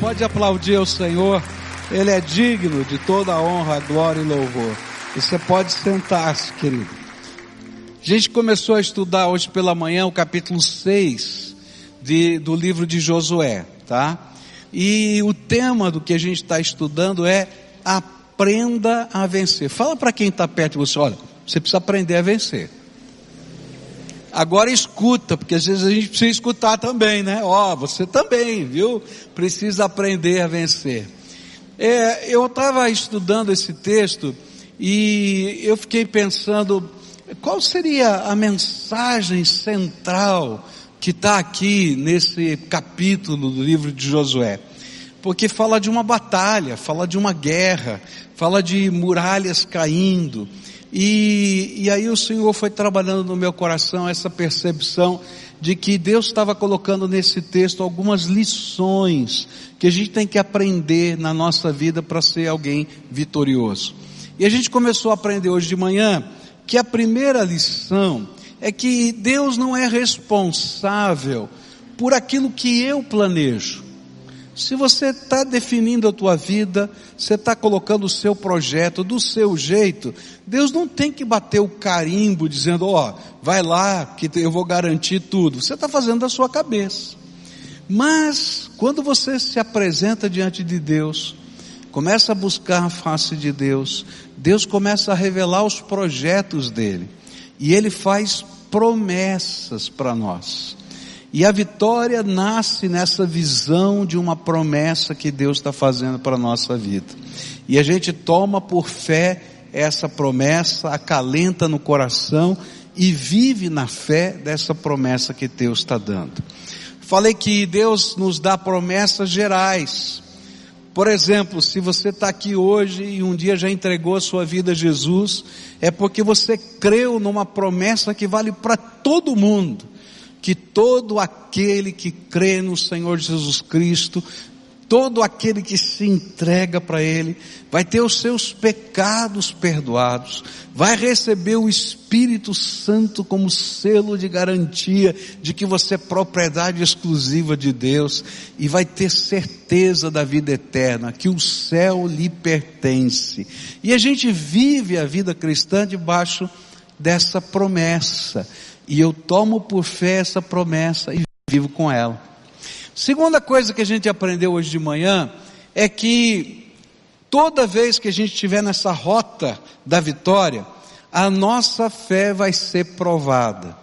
pode aplaudir o Senhor. Ele é digno de toda a honra, glória e louvor. E você pode sentar-se, querido. A gente começou a estudar hoje pela manhã o capítulo 6 de, do livro de Josué, tá? E o tema do que a gente está estudando é aprenda a vencer. Fala para quem está perto de você, olha, você precisa aprender a vencer. Agora escuta, porque às vezes a gente precisa escutar também, né? Ó, oh, você também, viu? Precisa aprender a vencer. É, eu estava estudando esse texto e eu fiquei pensando qual seria a mensagem central que está aqui nesse capítulo do livro de Josué. Porque fala de uma batalha, fala de uma guerra, fala de muralhas caindo, e, e aí o Senhor foi trabalhando no meu coração essa percepção de que Deus estava colocando nesse texto algumas lições que a gente tem que aprender na nossa vida para ser alguém vitorioso. E a gente começou a aprender hoje de manhã que a primeira lição é que Deus não é responsável por aquilo que eu planejo. Se você está definindo a tua vida, você está colocando o seu projeto do seu jeito, Deus não tem que bater o carimbo dizendo, ó, oh, vai lá que eu vou garantir tudo. Você está fazendo da sua cabeça. Mas, quando você se apresenta diante de Deus, começa a buscar a face de Deus, Deus começa a revelar os projetos dele. E ele faz promessas para nós. E a vitória nasce nessa visão de uma promessa que Deus está fazendo para a nossa vida. E a gente toma por fé essa promessa, acalenta no coração e vive na fé dessa promessa que Deus está dando. Falei que Deus nos dá promessas gerais. Por exemplo, se você está aqui hoje e um dia já entregou a sua vida a Jesus, é porque você creu numa promessa que vale para todo mundo que todo aquele que crê no Senhor Jesus Cristo, todo aquele que se entrega para Ele, vai ter os seus pecados perdoados, vai receber o Espírito Santo como selo de garantia de que você é propriedade exclusiva de Deus e vai ter certeza da vida eterna, que o céu lhe pertence. E a gente vive a vida cristã debaixo dessa promessa. E eu tomo por fé essa promessa e vivo com ela. Segunda coisa que a gente aprendeu hoje de manhã é que toda vez que a gente estiver nessa rota da vitória, a nossa fé vai ser provada.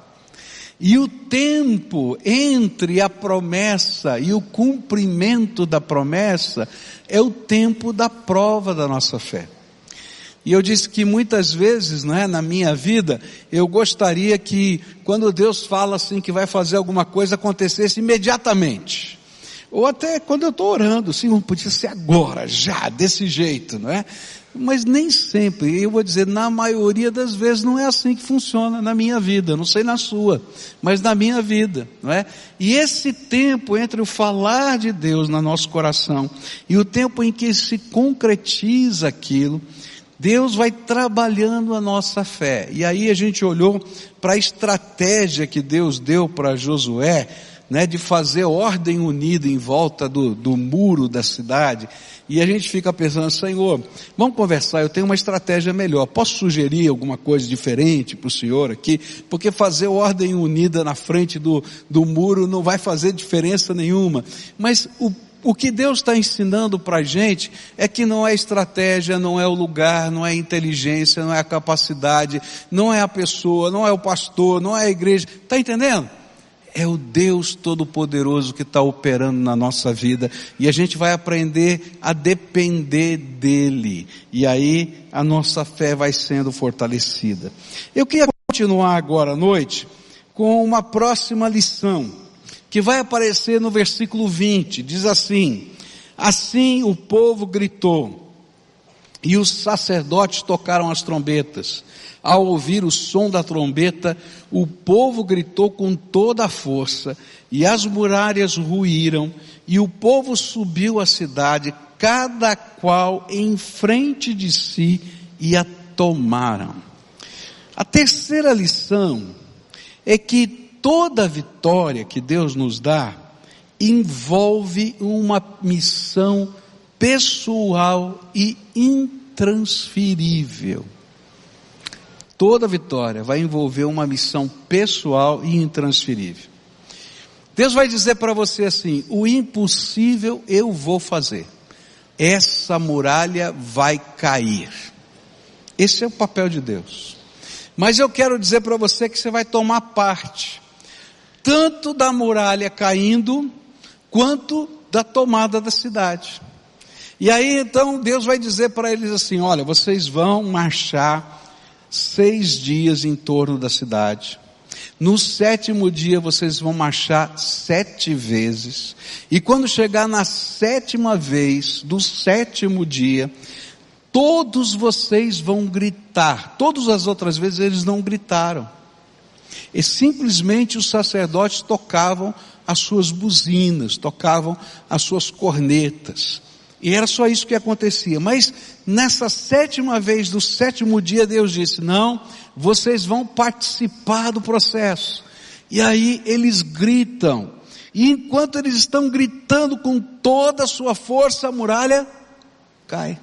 E o tempo entre a promessa e o cumprimento da promessa é o tempo da prova da nossa fé. E eu disse que muitas vezes, né, na minha vida, eu gostaria que quando Deus fala assim que vai fazer alguma coisa acontecesse imediatamente. Ou até quando eu estou orando, Senhor, podia ser agora, já, desse jeito, não é? Mas nem sempre, eu vou dizer, na maioria das vezes não é assim que funciona na minha vida, não sei na sua, mas na minha vida, não é? E esse tempo entre o falar de Deus no nosso coração e o tempo em que se concretiza aquilo, Deus vai trabalhando a nossa fé. E aí a gente olhou para a estratégia que Deus deu para Josué, né, de fazer ordem unida em volta do, do muro da cidade. E a gente fica pensando, Senhor, vamos conversar, eu tenho uma estratégia melhor. Posso sugerir alguma coisa diferente para o Senhor aqui? Porque fazer ordem unida na frente do, do muro não vai fazer diferença nenhuma. Mas o o que Deus está ensinando para a gente é que não é estratégia, não é o lugar, não é inteligência, não é a capacidade, não é a pessoa, não é o pastor, não é a igreja. Está entendendo? É o Deus Todo-Poderoso que está operando na nossa vida e a gente vai aprender a depender dEle. E aí a nossa fé vai sendo fortalecida. Eu queria continuar agora à noite com uma próxima lição que vai aparecer no versículo 20, diz assim: Assim o povo gritou, e os sacerdotes tocaram as trombetas. Ao ouvir o som da trombeta, o povo gritou com toda a força, e as muralhas ruíram, e o povo subiu à cidade, cada qual em frente de si, e a tomaram. A terceira lição é que toda vitória que Deus nos dá envolve uma missão pessoal e intransferível. Toda vitória vai envolver uma missão pessoal e intransferível. Deus vai dizer para você assim: o impossível eu vou fazer. Essa muralha vai cair. Esse é o papel de Deus. Mas eu quero dizer para você que você vai tomar parte, tanto da muralha caindo, quanto da tomada da cidade. E aí então Deus vai dizer para eles assim: olha, vocês vão marchar seis dias em torno da cidade. No sétimo dia vocês vão marchar sete vezes. E quando chegar na sétima vez do sétimo dia, todos vocês vão gritar. Todas as outras vezes eles não gritaram. E simplesmente os sacerdotes tocavam as suas buzinas, tocavam as suas cornetas. E era só isso que acontecia. Mas nessa sétima vez do sétimo dia, Deus disse: Não, vocês vão participar do processo. E aí eles gritam. E enquanto eles estão gritando com toda a sua força, a muralha cai.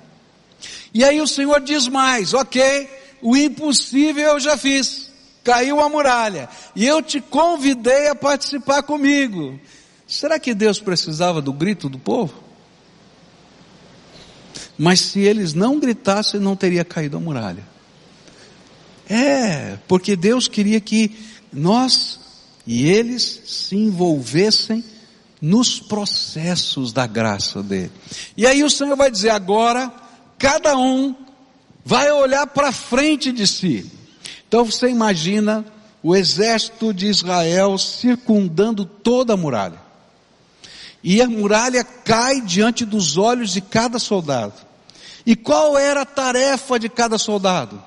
E aí o Senhor diz mais: Ok, o impossível eu já fiz caiu a muralha, e eu te convidei a participar comigo. Será que Deus precisava do grito do povo? Mas se eles não gritassem, não teria caído a muralha. É, porque Deus queria que nós e eles se envolvessem nos processos da graça dele. E aí o Senhor vai dizer agora, cada um vai olhar para frente de si. Então você imagina o exército de Israel circundando toda a muralha. E a muralha cai diante dos olhos de cada soldado. E qual era a tarefa de cada soldado?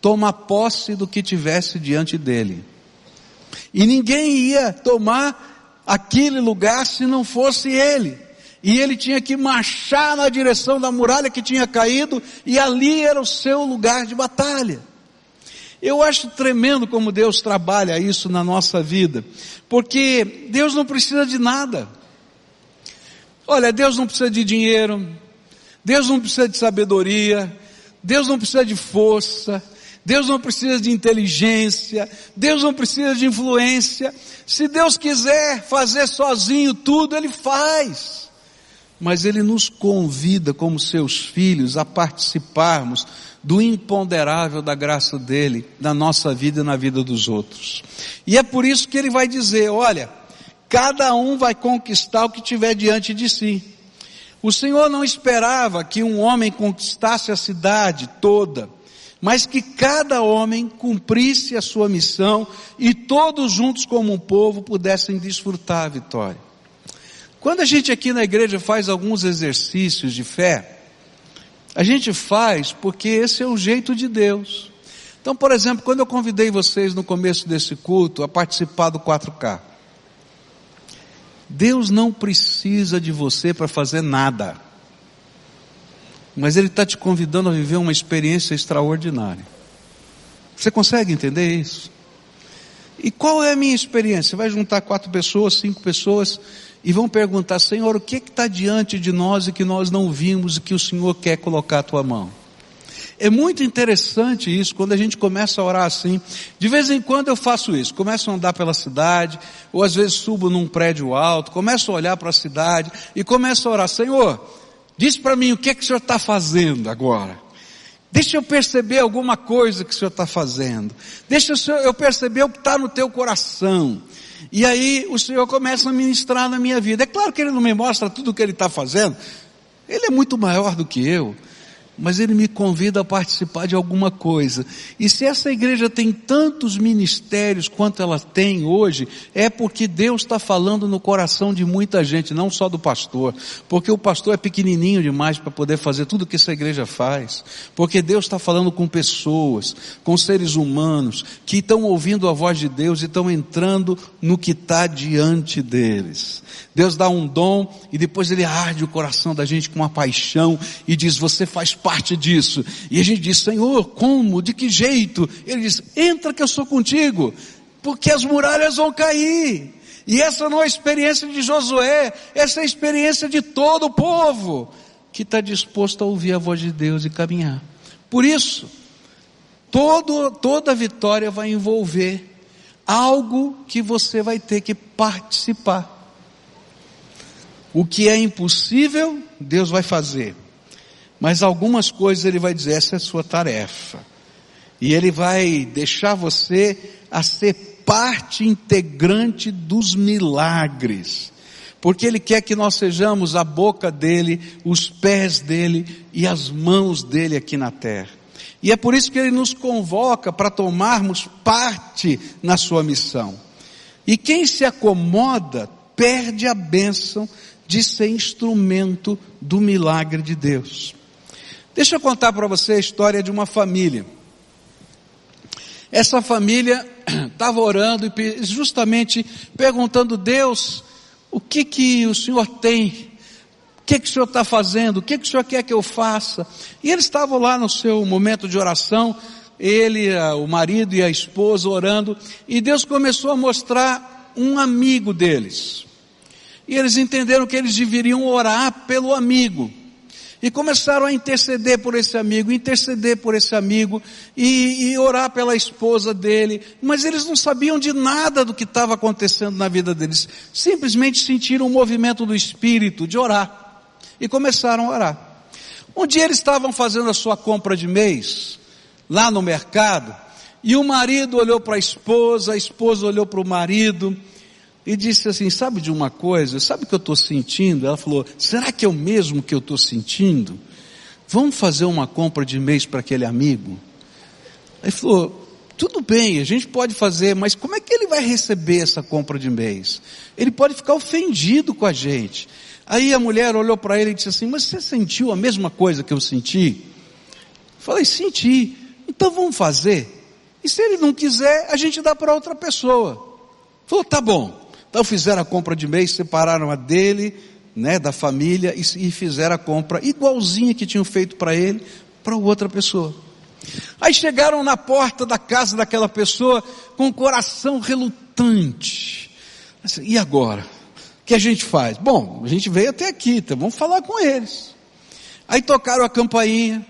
Tomar posse do que tivesse diante dele. E ninguém ia tomar aquele lugar se não fosse ele. E ele tinha que marchar na direção da muralha que tinha caído, e ali era o seu lugar de batalha. Eu acho tremendo como Deus trabalha isso na nossa vida, porque Deus não precisa de nada. Olha, Deus não precisa de dinheiro, Deus não precisa de sabedoria, Deus não precisa de força, Deus não precisa de inteligência, Deus não precisa de influência. Se Deus quiser fazer sozinho tudo, Ele faz. Mas Ele nos convida, como seus filhos, a participarmos do imponderável da graça dele na nossa vida e na vida dos outros. E é por isso que ele vai dizer, olha, cada um vai conquistar o que tiver diante de si. O Senhor não esperava que um homem conquistasse a cidade toda, mas que cada homem cumprisse a sua missão e todos juntos como um povo pudessem desfrutar a vitória. Quando a gente aqui na igreja faz alguns exercícios de fé, a gente faz porque esse é o jeito de Deus. Então, por exemplo, quando eu convidei vocês no começo desse culto a participar do 4K, Deus não precisa de você para fazer nada, mas Ele está te convidando a viver uma experiência extraordinária. Você consegue entender isso? E qual é a minha experiência? Você vai juntar quatro pessoas, cinco pessoas, e vão perguntar, Senhor, o que está diante de nós e que nós não vimos e que o Senhor quer colocar a tua mão? É muito interessante isso, quando a gente começa a orar assim. De vez em quando eu faço isso, começo a andar pela cidade, ou às vezes subo num prédio alto, começo a olhar para a cidade e começo a orar, Senhor, diz para mim o que é que o Senhor está fazendo agora. Deixa eu perceber alguma coisa que o Senhor está fazendo. Deixa eu perceber o que está no teu coração. E aí o Senhor começa a ministrar na minha vida. É claro que Ele não me mostra tudo o que Ele está fazendo. Ele é muito maior do que eu mas ele me convida a participar de alguma coisa. E se essa igreja tem tantos ministérios quanto ela tem hoje, é porque Deus está falando no coração de muita gente, não só do pastor. Porque o pastor é pequenininho demais para poder fazer tudo que essa igreja faz. Porque Deus está falando com pessoas, com seres humanos, que estão ouvindo a voz de Deus e estão entrando no que está diante deles. Deus dá um dom e depois ele arde o coração da gente com uma paixão e diz, você faz parte disso. E a gente diz, Senhor, como? De que jeito? Ele diz, entra que eu sou contigo, porque as muralhas vão cair. E essa não é a experiência de Josué, essa é a experiência de todo o povo que está disposto a ouvir a voz de Deus e caminhar. Por isso, todo, toda vitória vai envolver algo que você vai ter que participar. O que é impossível, Deus vai fazer. Mas algumas coisas Ele vai dizer, essa é a sua tarefa. E Ele vai deixar você a ser parte integrante dos milagres. Porque Ele quer que nós sejamos a boca dEle, os pés dEle e as mãos dEle aqui na terra. E é por isso que Ele nos convoca para tomarmos parte na sua missão. E quem se acomoda perde a bênção de ser instrumento do milagre de Deus. Deixa eu contar para você a história de uma família. Essa família estava orando e justamente perguntando Deus, o que que o Senhor tem? O que que o Senhor está fazendo? O que que o Senhor quer que eu faça? E eles estavam lá no seu momento de oração, ele, o marido e a esposa orando, e Deus começou a mostrar um amigo deles. E eles entenderam que eles deveriam orar pelo amigo. E começaram a interceder por esse amigo, interceder por esse amigo, e, e orar pela esposa dele. Mas eles não sabiam de nada do que estava acontecendo na vida deles. Simplesmente sentiram o movimento do Espírito de orar. E começaram a orar. Um dia eles estavam fazendo a sua compra de mês, lá no mercado, e o marido olhou para a esposa, a esposa olhou para o marido, e disse assim: Sabe de uma coisa? Sabe o que eu estou sentindo? Ela falou: Será que é o mesmo que eu estou sentindo? Vamos fazer uma compra de mês para aquele amigo? Aí falou: tudo bem, a gente pode fazer, mas como é que ele vai receber essa compra de mês? Ele pode ficar ofendido com a gente. Aí a mulher olhou para ele e disse assim: Mas você sentiu a mesma coisa que eu senti? Falei: Senti. Então vamos fazer. E se ele não quiser, a gente dá para outra pessoa. Falou: Tá bom. Então fizeram a compra de mês, separaram a dele, né, da família e, e fizeram a compra igualzinha que tinham feito para ele, para outra pessoa. Aí chegaram na porta da casa daquela pessoa com o coração relutante. Assim, e agora? O que a gente faz? Bom, a gente veio até aqui, então vamos falar com eles. Aí tocaram a campainha,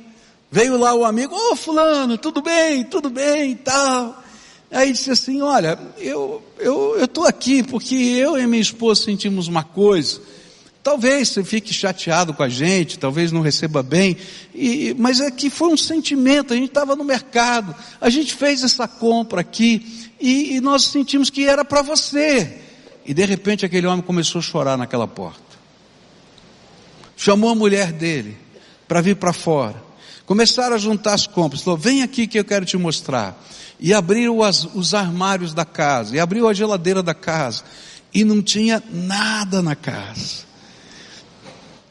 veio lá o amigo, ô oh, fulano, tudo bem, tudo bem e tal. Aí disse assim, olha, eu eu estou aqui porque eu e minha esposa sentimos uma coisa. Talvez você fique chateado com a gente, talvez não receba bem, e, mas é que foi um sentimento, a gente estava no mercado, a gente fez essa compra aqui, e, e nós sentimos que era para você. E de repente aquele homem começou a chorar naquela porta. Chamou a mulher dele para vir para fora. Começaram a juntar as compras. Falou, vem aqui que eu quero te mostrar e abriu as, os armários da casa, e abriu a geladeira da casa, e não tinha nada na casa.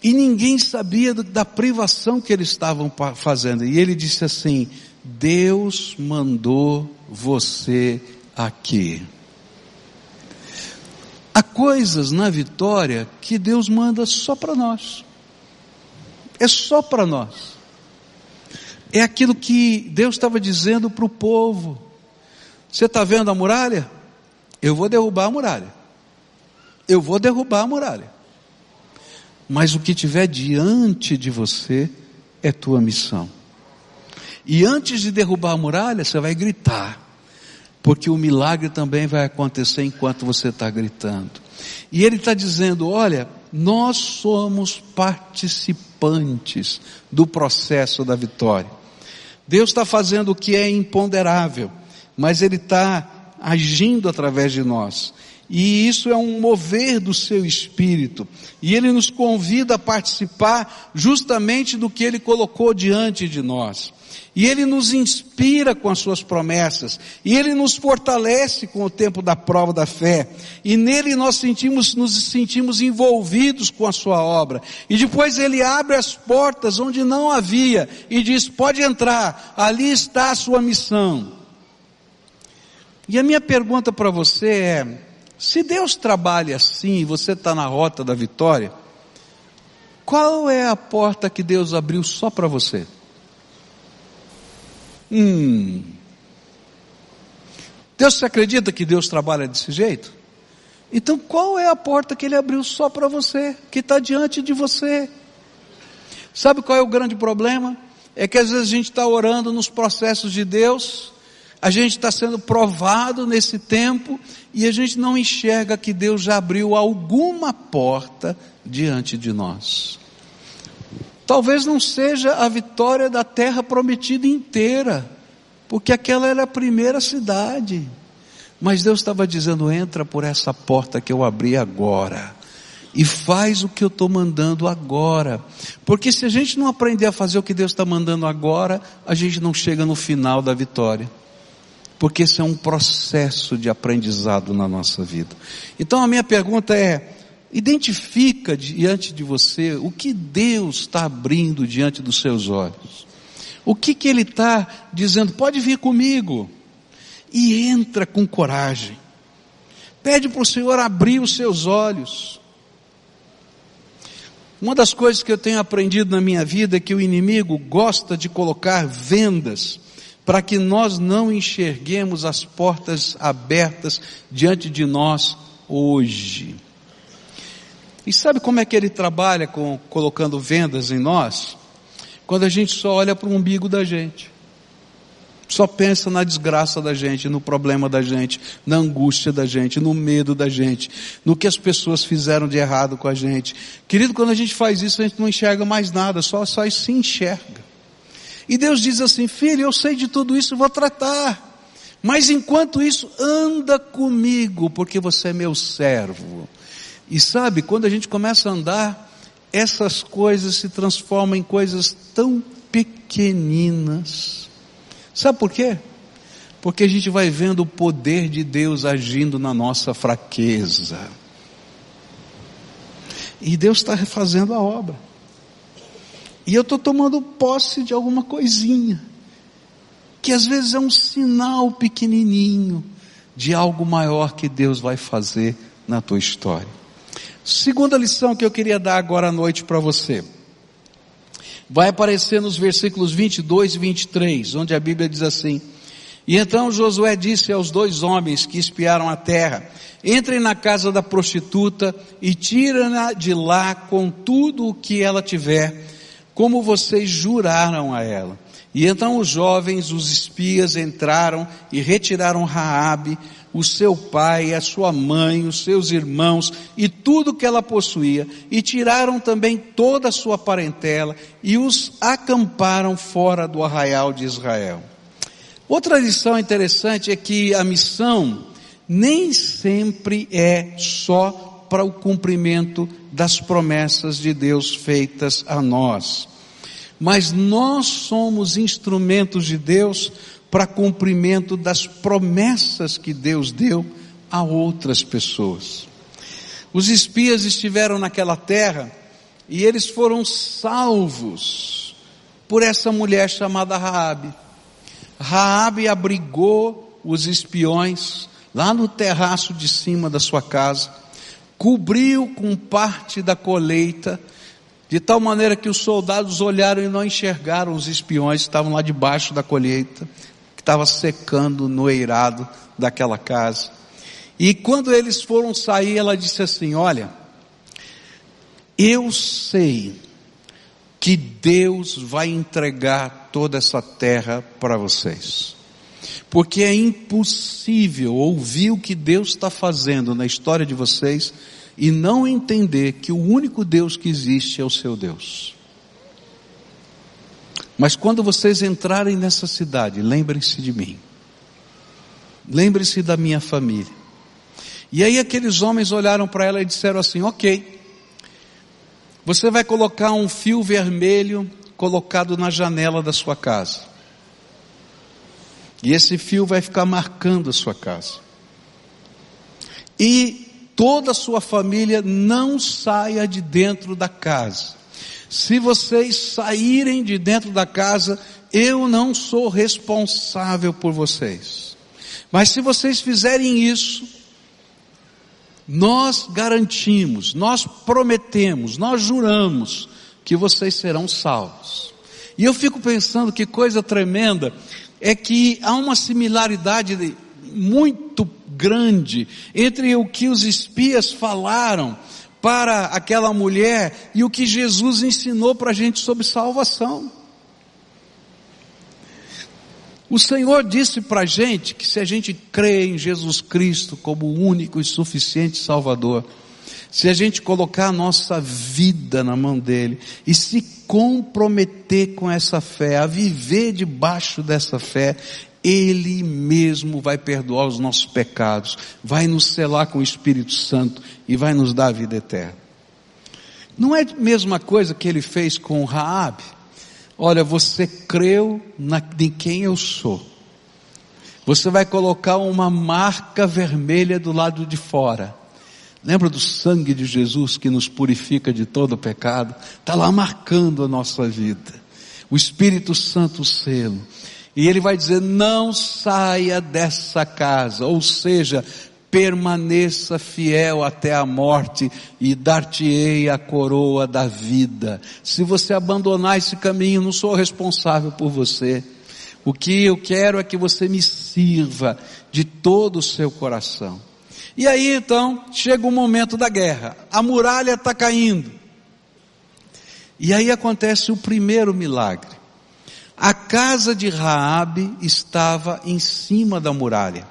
E ninguém sabia da privação que eles estavam fazendo. E ele disse assim: Deus mandou você aqui. Há coisas na vitória que Deus manda só para nós. É só para nós. É aquilo que Deus estava dizendo para o povo. Você está vendo a muralha? Eu vou derrubar a muralha. Eu vou derrubar a muralha. Mas o que tiver diante de você é tua missão. E antes de derrubar a muralha, você vai gritar. Porque o milagre também vai acontecer enquanto você está gritando. E ele está dizendo: olha, nós somos participantes do processo da vitória. Deus está fazendo o que é imponderável, mas Ele está agindo através de nós. E isso é um mover do seu espírito. E ele nos convida a participar justamente do que ele colocou diante de nós. E Ele nos inspira com as suas promessas. E Ele nos fortalece com o tempo da prova da fé. E nele nós sentimos, nos sentimos envolvidos com a sua obra. E depois Ele abre as portas onde não havia e diz, pode entrar, ali está a sua missão. E a minha pergunta para você é, se Deus trabalha assim e você está na rota da vitória, qual é a porta que Deus abriu só para você? Hum. Deus, você acredita que Deus trabalha desse jeito? Então qual é a porta que ele abriu só para você, que está diante de você? Sabe qual é o grande problema? É que às vezes a gente está orando nos processos de Deus, a gente está sendo provado nesse tempo e a gente não enxerga que Deus já abriu alguma porta diante de nós. Talvez não seja a vitória da terra prometida inteira, porque aquela era a primeira cidade. Mas Deus estava dizendo: entra por essa porta que eu abri agora. E faz o que eu estou mandando agora. Porque se a gente não aprender a fazer o que Deus está mandando agora, a gente não chega no final da vitória. Porque isso é um processo de aprendizado na nossa vida. Então a minha pergunta é: Identifica diante de você o que Deus está abrindo diante dos seus olhos. O que, que Ele está dizendo? Pode vir comigo. E entra com coragem. Pede para o Senhor abrir os seus olhos. Uma das coisas que eu tenho aprendido na minha vida é que o inimigo gosta de colocar vendas para que nós não enxerguemos as portas abertas diante de nós hoje. E sabe como é que ele trabalha com colocando vendas em nós? Quando a gente só olha para o umbigo da gente. Só pensa na desgraça da gente, no problema da gente, na angústia da gente, no medo da gente, no que as pessoas fizeram de errado com a gente. Querido, quando a gente faz isso, a gente não enxerga mais nada, só, só se enxerga. E Deus diz assim, filho, eu sei de tudo isso, vou tratar. Mas enquanto isso, anda comigo, porque você é meu servo. E sabe, quando a gente começa a andar, essas coisas se transformam em coisas tão pequeninas. Sabe por quê? Porque a gente vai vendo o poder de Deus agindo na nossa fraqueza. E Deus está refazendo a obra. E eu estou tomando posse de alguma coisinha, que às vezes é um sinal pequenininho de algo maior que Deus vai fazer na tua história. Segunda lição que eu queria dar agora à noite para você. Vai aparecer nos versículos 22 e 23, onde a Bíblia diz assim: E então Josué disse aos dois homens que espiaram a terra: Entrem na casa da prostituta e tirem-na de lá com tudo o que ela tiver, como vocês juraram a ela. E então os jovens, os espias, entraram e retiraram Raabe, o seu pai, a sua mãe, os seus irmãos e tudo que ela possuía, e tiraram também toda a sua parentela e os acamparam fora do arraial de Israel. Outra lição interessante é que a missão nem sempre é só para o cumprimento das promessas de Deus feitas a nós. Mas nós somos instrumentos de Deus para cumprimento das promessas que Deus deu a outras pessoas. Os espias estiveram naquela terra e eles foram salvos por essa mulher chamada Raabe. Raabe abrigou os espiões lá no terraço de cima da sua casa, cobriu com parte da colheita, de tal maneira que os soldados olharam e não enxergaram os espiões que estavam lá debaixo da colheita estava secando no eirado daquela casa. E quando eles foram sair, ela disse assim: Olha, eu sei que Deus vai entregar toda essa terra para vocês. Porque é impossível ouvir o que Deus está fazendo na história de vocês e não entender que o único Deus que existe é o seu Deus. Mas quando vocês entrarem nessa cidade, lembrem-se de mim. Lembrem-se da minha família. E aí aqueles homens olharam para ela e disseram assim: Ok, você vai colocar um fio vermelho colocado na janela da sua casa. E esse fio vai ficar marcando a sua casa. E toda a sua família não saia de dentro da casa. Se vocês saírem de dentro da casa, eu não sou responsável por vocês. Mas se vocês fizerem isso, nós garantimos, nós prometemos, nós juramos que vocês serão salvos. E eu fico pensando que coisa tremenda é que há uma similaridade muito grande entre o que os espias falaram para aquela mulher e o que Jesus ensinou para a gente sobre salvação. O Senhor disse para a gente que se a gente crê em Jesus Cristo como o único e suficiente Salvador, se a gente colocar a nossa vida na mão dele e se comprometer com essa fé, a viver debaixo dessa fé, ele mesmo vai perdoar os nossos pecados, vai nos selar com o Espírito Santo e vai nos dar a vida eterna. Não é a mesma coisa que ele fez com Raabe? Olha, você creu na, em quem eu sou. Você vai colocar uma marca vermelha do lado de fora. Lembra do sangue de Jesus que nos purifica de todo pecado? Está lá marcando a nossa vida. O Espírito Santo selo. E ele vai dizer: não saia dessa casa, ou seja, permaneça fiel até a morte e dar-te-ei a coroa da vida. Se você abandonar esse caminho, não sou responsável por você. O que eu quero é que você me sirva de todo o seu coração. E aí então chega o momento da guerra. A muralha está caindo. E aí acontece o primeiro milagre. A casa de Raabe estava em cima da muralha.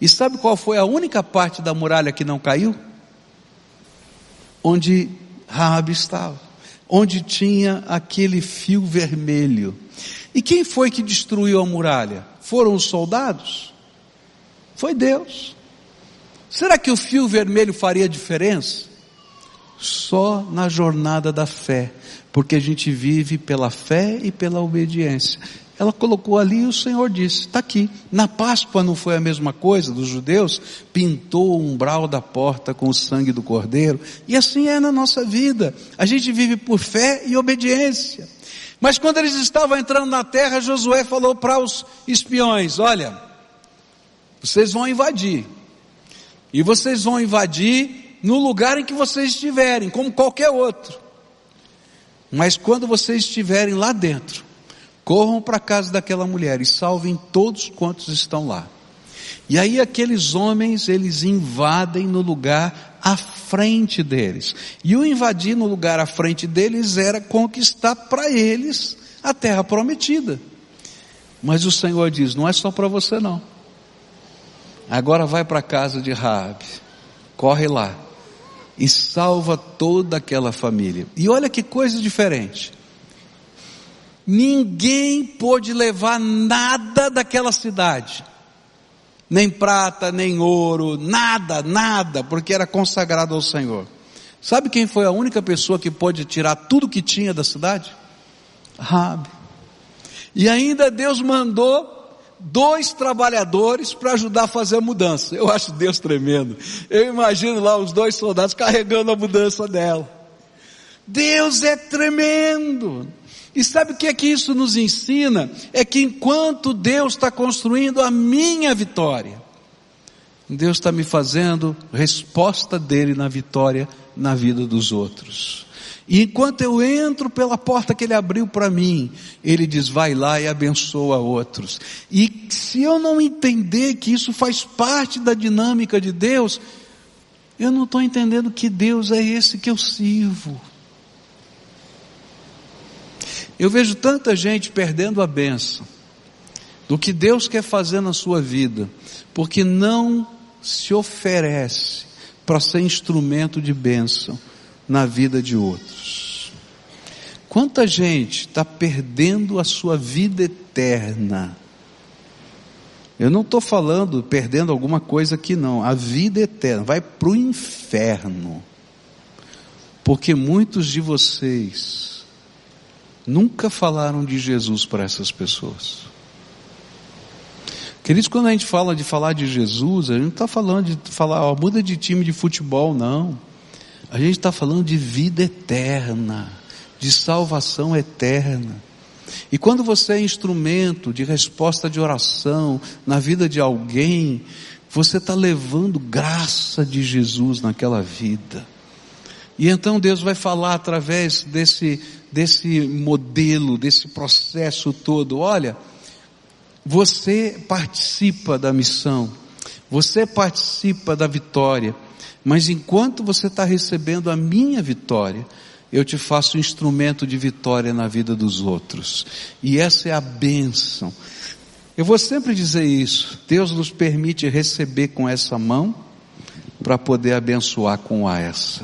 E sabe qual foi a única parte da muralha que não caiu? Onde Raabe estava, onde tinha aquele fio vermelho. E quem foi que destruiu a muralha? Foram os soldados? Foi Deus. Será que o fio vermelho faria diferença? Só na jornada da fé porque a gente vive pela fé e pela obediência. Ela colocou ali e o Senhor disse, está aqui. Na Páscoa não foi a mesma coisa dos judeus? Pintou o umbral da porta com o sangue do cordeiro. E assim é na nossa vida. A gente vive por fé e obediência. Mas quando eles estavam entrando na terra, Josué falou para os espiões, olha, vocês vão invadir. E vocês vão invadir no lugar em que vocês estiverem, como qualquer outro. Mas quando vocês estiverem lá dentro, corram para a casa daquela mulher e salvem todos quantos estão lá. E aí aqueles homens, eles invadem no lugar à frente deles. E o invadir no lugar à frente deles era conquistar para eles a terra prometida. Mas o Senhor diz: não é só para você não. Agora vai para a casa de Raabe. Corre lá e salva toda aquela família. E olha que coisa diferente. Ninguém pôde levar nada daquela cidade. Nem prata, nem ouro, nada, nada, porque era consagrado ao Senhor. Sabe quem foi a única pessoa que pôde tirar tudo que tinha da cidade? Rabi. E ainda Deus mandou dois trabalhadores para ajudar a fazer a mudança. Eu acho Deus tremendo. Eu imagino lá os dois soldados carregando a mudança dela. Deus é tremendo. E sabe o que é que isso nos ensina? É que enquanto Deus está construindo a minha vitória, Deus está me fazendo resposta dele na vitória na vida dos outros. E enquanto eu entro pela porta que ele abriu para mim, ele diz: vai lá e abençoa outros. E se eu não entender que isso faz parte da dinâmica de Deus, eu não estou entendendo que Deus é esse que eu sirvo. Eu vejo tanta gente perdendo a benção do que Deus quer fazer na sua vida, porque não se oferece para ser instrumento de bênção na vida de outros. Quanta gente está perdendo a sua vida eterna? Eu não estou falando perdendo alguma coisa aqui, não. A vida eterna vai para o inferno. Porque muitos de vocês nunca falaram de Jesus para essas pessoas. Queridos, quando a gente fala de falar de Jesus, a gente não está falando de falar, ó, muda de time de futebol, não. A gente está falando de vida eterna, de salvação eterna. E quando você é instrumento de resposta de oração na vida de alguém, você está levando graça de Jesus naquela vida. E então Deus vai falar através desse, desse modelo, desse processo todo. Olha, você participa da missão Você participa da vitória, mas enquanto você está recebendo a minha vitória, eu te faço instrumento de vitória na vida dos outros. E essa é a bênção. Eu vou sempre dizer isso. Deus nos permite receber com essa mão para poder abençoar com essa.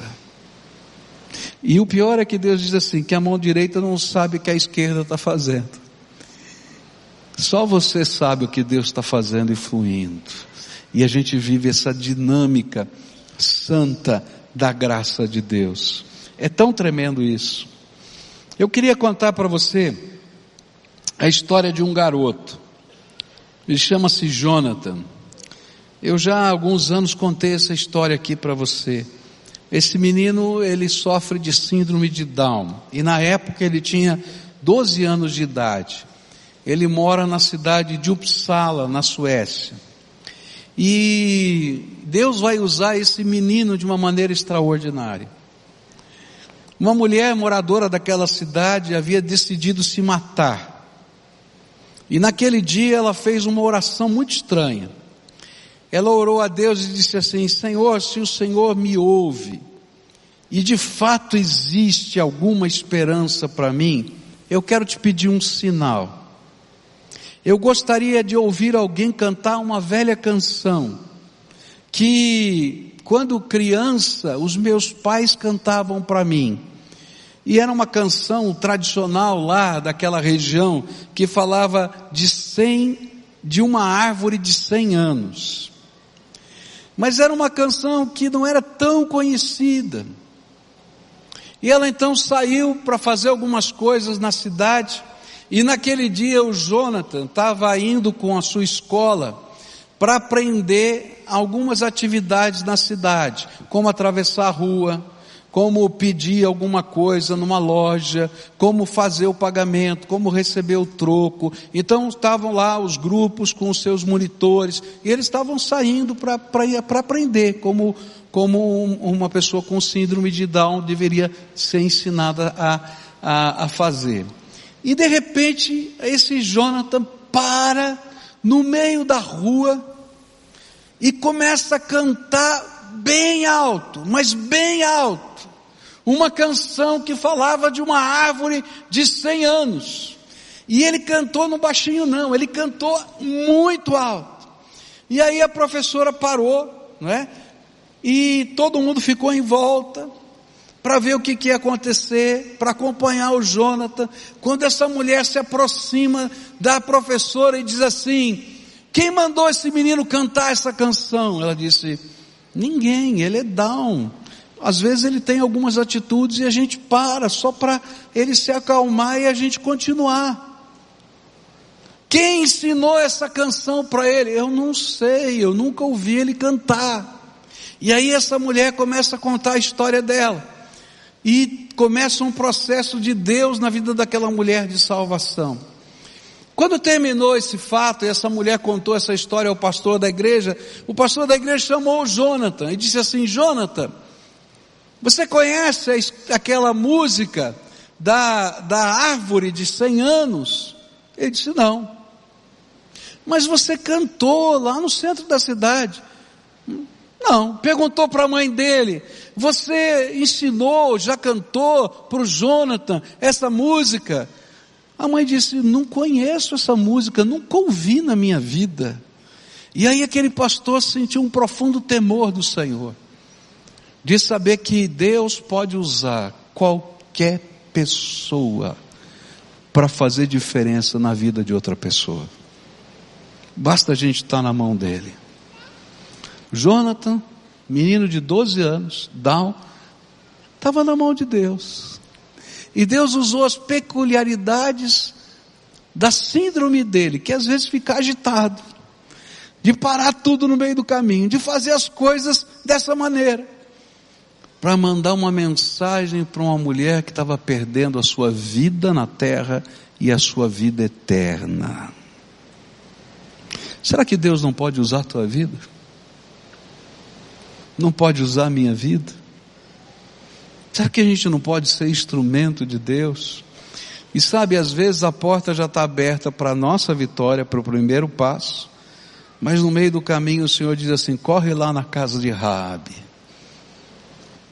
E o pior é que Deus diz assim, que a mão direita não sabe o que a esquerda está fazendo. Só você sabe o que Deus está fazendo e fluindo. E a gente vive essa dinâmica santa da graça de Deus. É tão tremendo isso. Eu queria contar para você a história de um garoto. Ele chama-se Jonathan. Eu já há alguns anos contei essa história aqui para você. Esse menino, ele sofre de síndrome de Down. E na época ele tinha 12 anos de idade. Ele mora na cidade de Uppsala, na Suécia. E Deus vai usar esse menino de uma maneira extraordinária. Uma mulher moradora daquela cidade havia decidido se matar. E naquele dia ela fez uma oração muito estranha. Ela orou a Deus e disse assim: Senhor, se o Senhor me ouve, e de fato existe alguma esperança para mim, eu quero te pedir um sinal. Eu gostaria de ouvir alguém cantar uma velha canção que quando criança os meus pais cantavam para mim. E era uma canção tradicional lá daquela região que falava de cem, de uma árvore de cem anos. Mas era uma canção que não era tão conhecida. E ela então saiu para fazer algumas coisas na cidade e naquele dia o Jonathan estava indo com a sua escola para aprender algumas atividades na cidade, como atravessar a rua, como pedir alguma coisa numa loja, como fazer o pagamento, como receber o troco. Então estavam lá os grupos com os seus monitores e eles estavam saindo para aprender como, como uma pessoa com síndrome de Down deveria ser ensinada a, a, a fazer. E de repente, esse Jonathan para no meio da rua e começa a cantar bem alto, mas bem alto, uma canção que falava de uma árvore de cem anos. E ele cantou no baixinho não, ele cantou muito alto. E aí a professora parou, não é? E todo mundo ficou em volta para ver o que, que ia acontecer, para acompanhar o Jonathan. Quando essa mulher se aproxima da professora e diz assim: Quem mandou esse menino cantar essa canção? Ela disse: Ninguém, ele é down. Às vezes ele tem algumas atitudes e a gente para só para ele se acalmar e a gente continuar. Quem ensinou essa canção para ele? Eu não sei, eu nunca ouvi ele cantar. E aí essa mulher começa a contar a história dela e começa um processo de Deus na vida daquela mulher de salvação. Quando terminou esse fato e essa mulher contou essa história ao pastor da igreja, o pastor da igreja chamou o Jonathan e disse assim: Jonathan, você conhece aquela música da, da árvore de 100 anos? Ele disse: Não. Mas você cantou lá no centro da cidade. Não. Perguntou para a mãe dele: Você ensinou, já cantou para o Jonathan essa música? A mãe disse: Não conheço essa música, nunca ouvi na minha vida. E aí aquele pastor sentiu um profundo temor do Senhor, de saber que Deus pode usar qualquer pessoa para fazer diferença na vida de outra pessoa. Basta a gente estar na mão dele. Jonathan, menino de 12 anos, Down, estava na mão de Deus. E Deus usou as peculiaridades da síndrome dele, que às vezes fica agitado, de parar tudo no meio do caminho, de fazer as coisas dessa maneira, para mandar uma mensagem para uma mulher que estava perdendo a sua vida na terra e a sua vida eterna. Será que Deus não pode usar a tua vida? Não pode usar a minha vida? Será que a gente não pode ser instrumento de Deus? E sabe, às vezes a porta já está aberta para a nossa vitória, para o primeiro passo, Mas no meio do caminho o Senhor diz assim: corre lá na casa de Raabe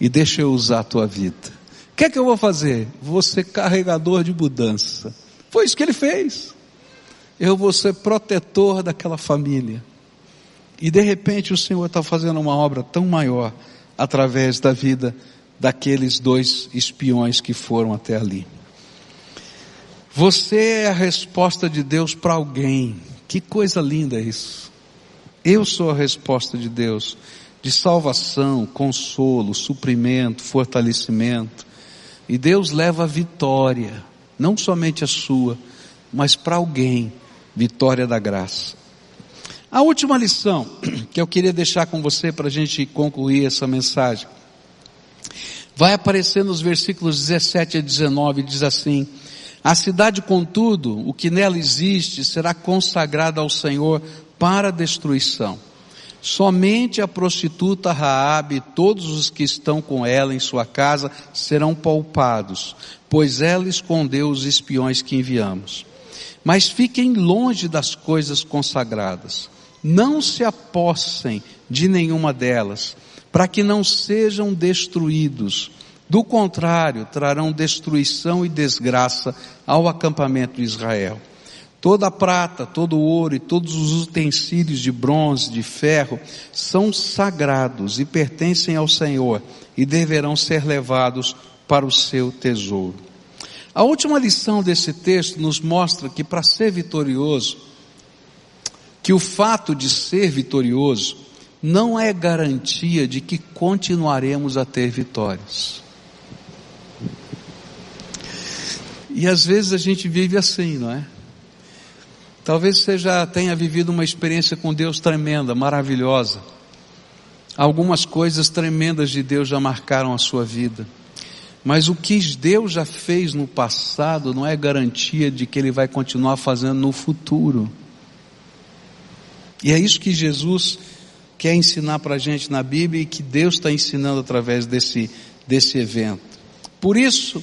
e deixa eu usar a tua vida. O que é que eu vou fazer? Vou ser carregador de mudança. Foi isso que ele fez. Eu vou ser protetor daquela família. E de repente o Senhor está fazendo uma obra tão maior através da vida daqueles dois espiões que foram até ali. Você é a resposta de Deus para alguém. Que coisa linda isso. Eu sou a resposta de Deus de salvação, consolo, suprimento, fortalecimento. E Deus leva a vitória, não somente a sua, mas para alguém, vitória da graça. A última lição que eu queria deixar com você para a gente concluir essa mensagem, vai aparecer nos versículos 17 a 19, diz assim, a cidade, contudo, o que nela existe, será consagrada ao Senhor para destruição. Somente a prostituta Raabe e todos os que estão com ela em sua casa serão poupados, pois ela escondeu os espiões que enviamos. Mas fiquem longe das coisas consagradas. Não se apossem de nenhuma delas, para que não sejam destruídos do contrário, trarão destruição e desgraça ao acampamento de Israel. Toda a prata, todo o ouro e todos os utensílios de bronze, de ferro, são sagrados e pertencem ao Senhor e deverão ser levados para o seu tesouro. A última lição desse texto nos mostra que para ser vitorioso, que o fato de ser vitorioso não é garantia de que continuaremos a ter vitórias. E às vezes a gente vive assim, não é? Talvez você já tenha vivido uma experiência com Deus tremenda, maravilhosa. Algumas coisas tremendas de Deus já marcaram a sua vida. Mas o que Deus já fez no passado não é garantia de que Ele vai continuar fazendo no futuro. E é isso que Jesus quer ensinar para a gente na Bíblia e que Deus está ensinando através desse, desse evento. Por isso,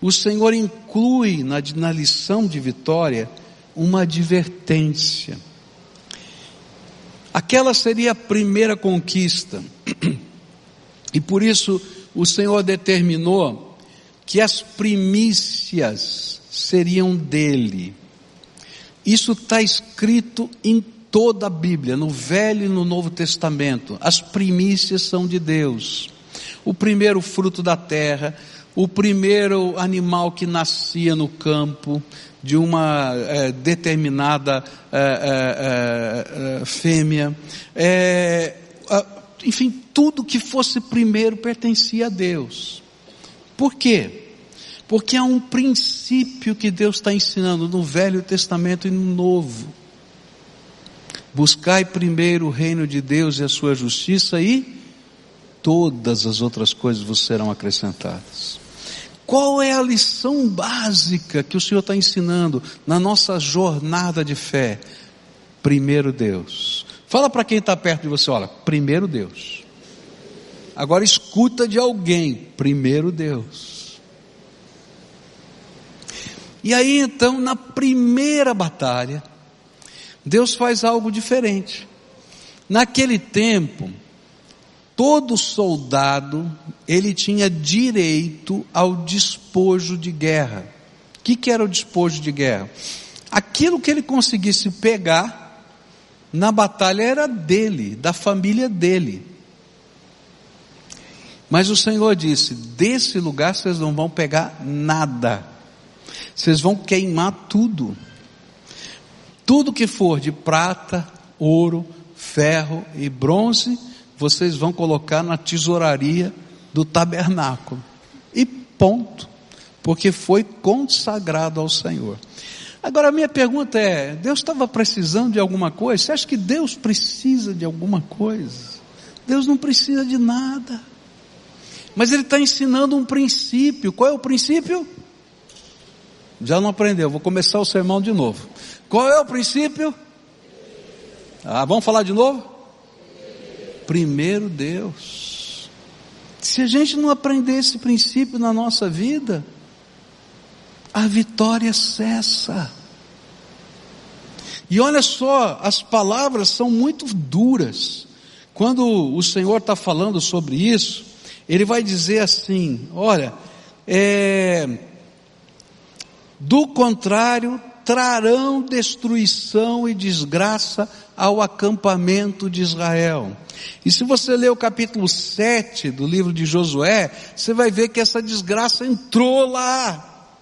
o Senhor inclui na, na lição de vitória uma advertência. Aquela seria a primeira conquista. E por isso o Senhor determinou que as primícias seriam dele. Isso está escrito em toda a Bíblia, no Velho e no Novo Testamento. As primícias são de Deus. O primeiro fruto da terra, o primeiro animal que nascia no campo de uma é, determinada é, é, fêmea, enfim, tudo que fosse primeiro pertencia a Deus. Por quê? Porque há um princípio que Deus está ensinando no Velho Testamento e no Novo. Buscai primeiro o reino de Deus e a sua justiça e todas as outras coisas vos serão acrescentadas. Qual é a lição básica que o Senhor está ensinando na nossa jornada de fé? Primeiro Deus. Fala para quem está perto de você, olha, primeiro Deus. Agora escuta de alguém, primeiro Deus. E aí então, na primeira batalha, Deus faz algo diferente. Naquele tempo, todo soldado ele tinha direito ao despojo de guerra. O que, que era o despojo de guerra? Aquilo que ele conseguisse pegar na batalha era dele, da família dele. Mas o Senhor disse: desse lugar vocês não vão pegar nada, vocês vão queimar tudo. Tudo que for de prata, ouro, ferro e bronze, vocês vão colocar na tesouraria do tabernáculo. E ponto. Porque foi consagrado ao Senhor. Agora a minha pergunta é: Deus estava precisando de alguma coisa? Você acha que Deus precisa de alguma coisa? Deus não precisa de nada. Mas Ele está ensinando um princípio. Qual é o princípio? Já não aprendeu, vou começar o sermão de novo. Qual é o princípio? Ah, vamos falar de novo? Primeiro Deus. Se a gente não aprender esse princípio na nossa vida, a vitória cessa. E olha só, as palavras são muito duras. Quando o Senhor está falando sobre isso, Ele vai dizer assim: olha, é, do contrário, trarão destruição e desgraça ao acampamento de Israel. E se você ler o capítulo 7 do livro de Josué, você vai ver que essa desgraça entrou lá.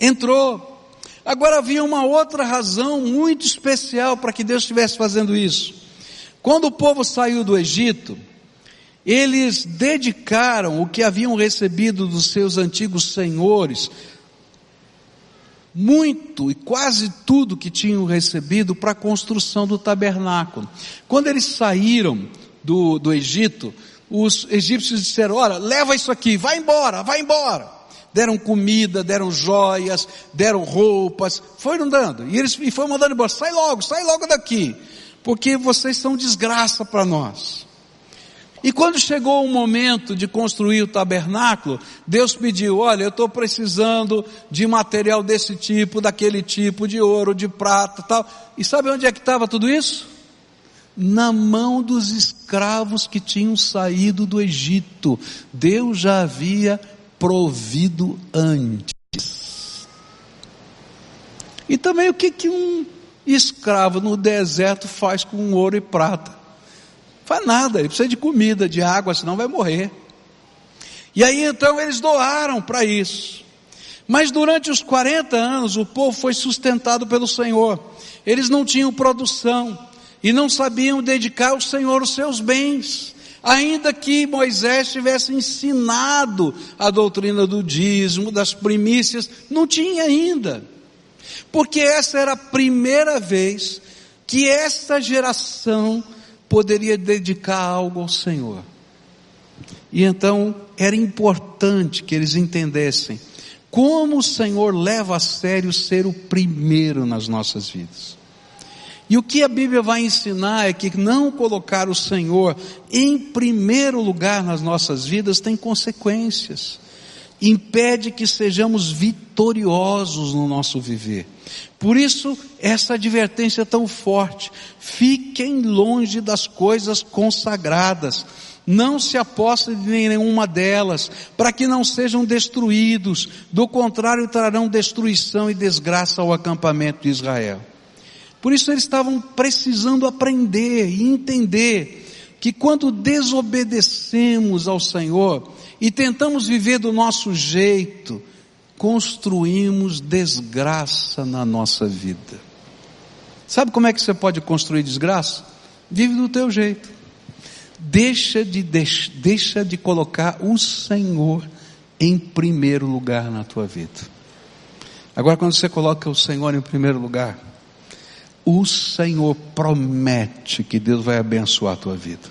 Entrou. Agora havia uma outra razão muito especial para que Deus estivesse fazendo isso. Quando o povo saiu do Egito, eles dedicaram o que haviam recebido dos seus antigos senhores, muito e quase tudo que tinham recebido para a construção do tabernáculo. Quando eles saíram do, do Egito, os egípcios disseram: Olha, leva isso aqui, vai embora, vai embora deram comida, deram joias, deram roupas, foram dando. E eles e foi mandando embora, sai logo, sai logo daqui, porque vocês são desgraça para nós. E quando chegou o momento de construir o tabernáculo, Deus pediu: olha, eu estou precisando de material desse tipo, daquele tipo, de ouro, de prata, tal. E sabe onde é que estava tudo isso? Na mão dos escravos que tinham saído do Egito. Deus já havia provido antes. E também o que, que um escravo no deserto faz com ouro e prata? Faz nada, ele precisa de comida, de água, senão vai morrer. E aí então eles doaram para isso. Mas durante os 40 anos o povo foi sustentado pelo Senhor. Eles não tinham produção e não sabiam dedicar ao Senhor os seus bens. Ainda que Moisés tivesse ensinado a doutrina do dízimo, das primícias, não tinha ainda. Porque essa era a primeira vez que essa geração poderia dedicar algo ao Senhor. E então era importante que eles entendessem como o Senhor leva a sério ser o primeiro nas nossas vidas. E o que a Bíblia vai ensinar é que não colocar o Senhor em primeiro lugar nas nossas vidas tem consequências. Impede que sejamos vitoriosos no nosso viver. Por isso, essa advertência é tão forte. Fiquem longe das coisas consagradas. Não se aposte de nenhuma delas, para que não sejam destruídos. Do contrário, trarão destruição e desgraça ao acampamento de Israel. Por isso eles estavam precisando aprender e entender que quando desobedecemos ao Senhor e tentamos viver do nosso jeito, construímos desgraça na nossa vida. Sabe como é que você pode construir desgraça? Vive do teu jeito. Deixa de, deixa de colocar o Senhor em primeiro lugar na tua vida. Agora, quando você coloca o Senhor em primeiro lugar, o Senhor promete que Deus vai abençoar a tua vida.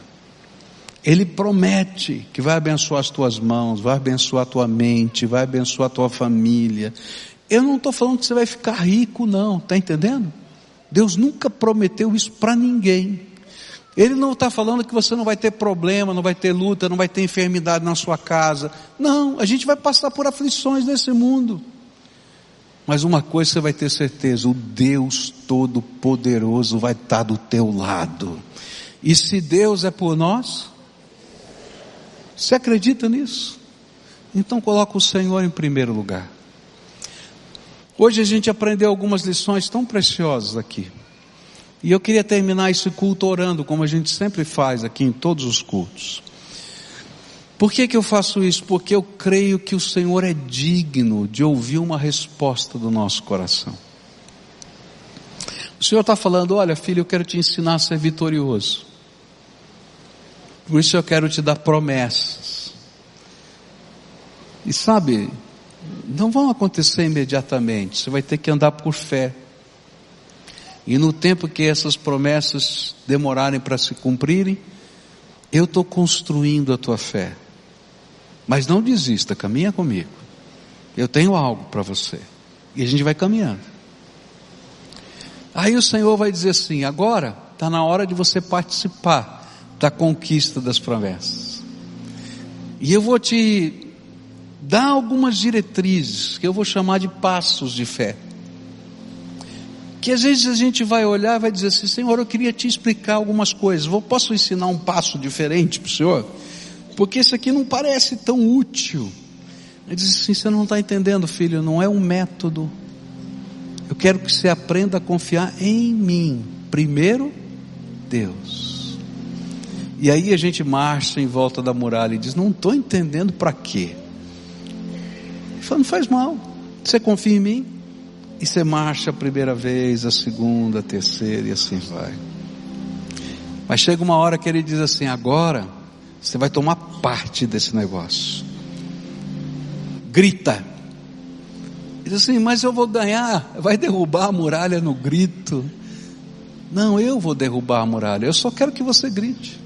Ele promete que vai abençoar as tuas mãos, vai abençoar a tua mente, vai abençoar a tua família. Eu não estou falando que você vai ficar rico, não, está entendendo? Deus nunca prometeu isso para ninguém. Ele não está falando que você não vai ter problema, não vai ter luta, não vai ter enfermidade na sua casa. Não, a gente vai passar por aflições nesse mundo. Mas uma coisa você vai ter certeza: o Deus Todo-Poderoso vai estar do teu lado. E se Deus é por nós, você acredita nisso? Então coloca o Senhor em primeiro lugar. Hoje a gente aprendeu algumas lições tão preciosas aqui. E eu queria terminar esse culto orando, como a gente sempre faz aqui em todos os cultos. Por que, que eu faço isso? Porque eu creio que o Senhor é digno de ouvir uma resposta do nosso coração. O Senhor está falando: olha, filho, eu quero te ensinar a ser vitorioso. Por isso eu quero te dar promessas. E sabe, não vão acontecer imediatamente, você vai ter que andar por fé. E no tempo que essas promessas demorarem para se cumprirem, eu estou construindo a tua fé. Mas não desista, caminha comigo. Eu tenho algo para você. E a gente vai caminhando. Aí o Senhor vai dizer assim: agora está na hora de você participar da conquista das promessas. E eu vou te dar algumas diretrizes que eu vou chamar de passos de fé. que às vezes a gente vai olhar e vai dizer assim, Senhor, eu queria te explicar algumas coisas. Vou, posso ensinar um passo diferente para o Senhor? Porque isso aqui não parece tão útil. Ele diz assim, você não está entendendo, filho, não é um método. Eu quero que você aprenda a confiar em mim. Primeiro, Deus. E aí a gente marcha em volta da muralha e diz, não estou entendendo para quê. Ele fala, não faz mal. Você confia em mim? E você marcha a primeira vez, a segunda, a terceira e assim vai. Mas chega uma hora que ele diz assim: agora você vai tomar parte desse negócio. Grita. Diz assim: mas eu vou ganhar. Vai derrubar a muralha no grito. Não, eu vou derrubar a muralha. Eu só quero que você grite.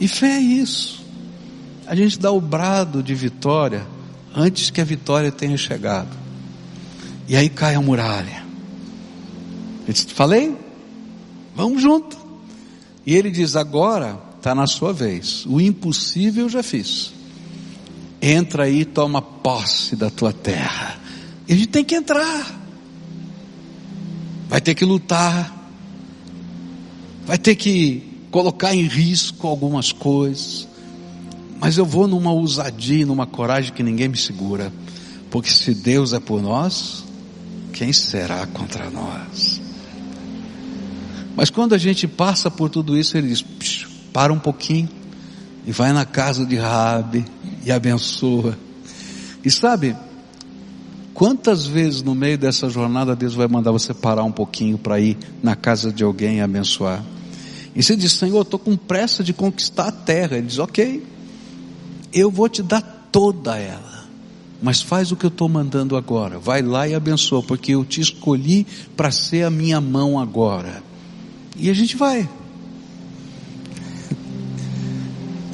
E fé é isso. A gente dá o brado de vitória antes que a vitória tenha chegado. E aí cai a muralha. Eu disse, falei? Vamos junto. E ele diz: agora está na sua vez. O impossível já fiz. Entra aí, toma posse da tua terra. E a gente tem que entrar. Vai ter que lutar. Vai ter que colocar em risco algumas coisas. Mas eu vou numa ousadia, numa coragem que ninguém me segura. Porque se Deus é por nós, quem será contra nós? Mas quando a gente passa por tudo isso, ele diz: para um pouquinho e vai na casa de Rabi e abençoa. E sabe, quantas vezes no meio dessa jornada Deus vai mandar você parar um pouquinho para ir na casa de alguém e abençoar? E você diz: Senhor, eu estou com pressa de conquistar a terra. Ele diz: Ok, eu vou te dar toda ela. Mas faz o que eu estou mandando agora. Vai lá e abençoa, porque eu te escolhi para ser a minha mão agora. E a gente vai.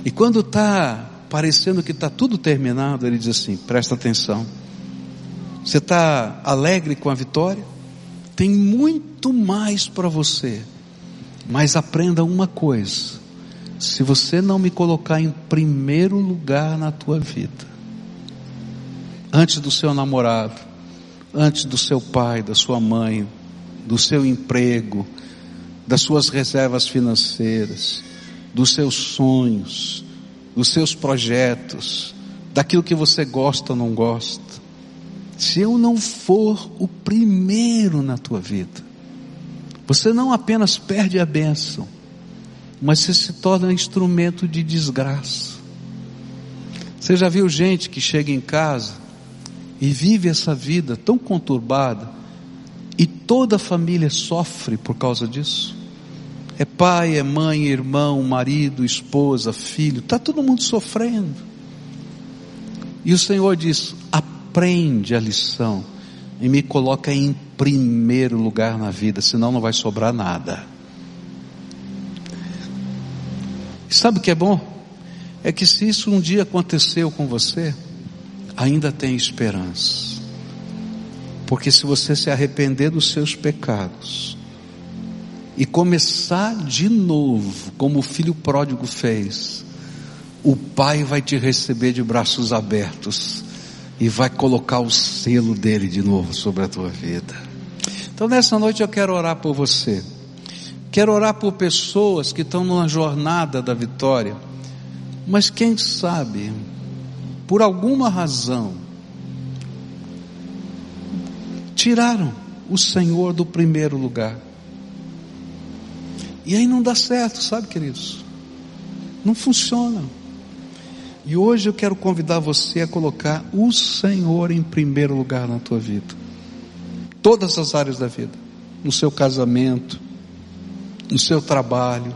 E quando está parecendo que está tudo terminado, ele diz assim: presta atenção. Você está alegre com a vitória? Tem muito mais para você. Mas aprenda uma coisa se você não me colocar em primeiro lugar na tua vida, antes do seu namorado, antes do seu pai, da sua mãe, do seu emprego, das suas reservas financeiras, dos seus sonhos, dos seus projetos, daquilo que você gosta ou não gosta. Se eu não for o primeiro na tua vida, você não apenas perde a bênção, mas você se torna instrumento de desgraça. Você já viu gente que chega em casa e vive essa vida tão conturbada e toda a família sofre por causa disso? É pai, é mãe, irmão, marido, esposa, filho, está todo mundo sofrendo. E o Senhor diz: aprende a lição e me coloca em primeiro lugar na vida, senão não vai sobrar nada. sabe o que é bom? É que se isso um dia aconteceu com você, ainda tem esperança. Porque se você se arrepender dos seus pecados e começar de novo, como o filho pródigo fez, o Pai vai te receber de braços abertos e vai colocar o selo dele de novo sobre a tua vida. Então nessa noite eu quero orar por você. Quero orar por pessoas que estão numa jornada da vitória, mas quem sabe, por alguma razão, tiraram o Senhor do primeiro lugar. E aí não dá certo, sabe, queridos? Não funciona. E hoje eu quero convidar você a colocar o Senhor em primeiro lugar na tua vida. Todas as áreas da vida. No seu casamento, no seu trabalho,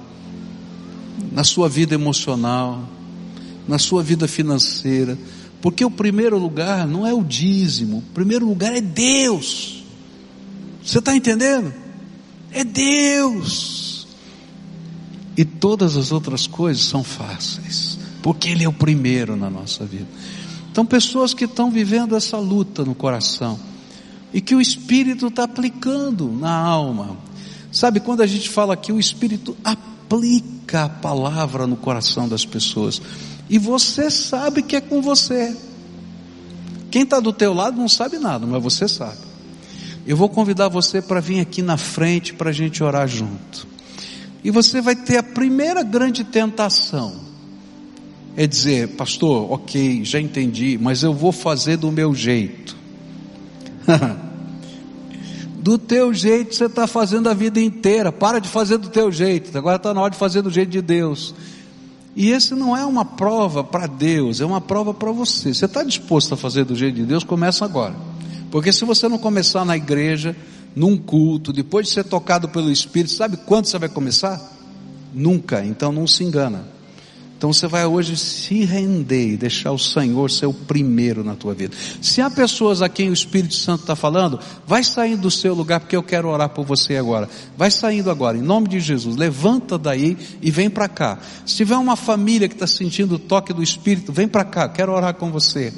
na sua vida emocional, na sua vida financeira, porque o primeiro lugar não é o dízimo, o primeiro lugar é Deus. Você está entendendo? É Deus. E todas as outras coisas são fáceis, porque Ele é o primeiro na nossa vida. Então, pessoas que estão vivendo essa luta no coração, e que o Espírito está aplicando na alma, Sabe, quando a gente fala aqui, o Espírito aplica a palavra no coração das pessoas. E você sabe que é com você. Quem está do teu lado não sabe nada, mas você sabe. eu vou convidar você para vir aqui na frente para a gente orar junto. E você vai ter a primeira grande tentação. É dizer, pastor, ok, já entendi, mas eu vou fazer do meu jeito. do teu jeito você está fazendo a vida inteira. Para de fazer do teu jeito. Agora está na hora de fazer do jeito de Deus. E esse não é uma prova para Deus, é uma prova para você. Você está disposto a fazer do jeito de Deus? Começa agora. Porque se você não começar na igreja, num culto, depois de ser tocado pelo Espírito, sabe quando você vai começar? Nunca, então não se engana. Então você vai hoje se render e deixar o Senhor ser o primeiro na tua vida. Se há pessoas a quem o Espírito Santo está falando, vai saindo do seu lugar porque eu quero orar por você agora. Vai saindo agora, em nome de Jesus. Levanta daí e vem para cá. Se tiver uma família que está sentindo o toque do Espírito, vem para cá, quero orar com você.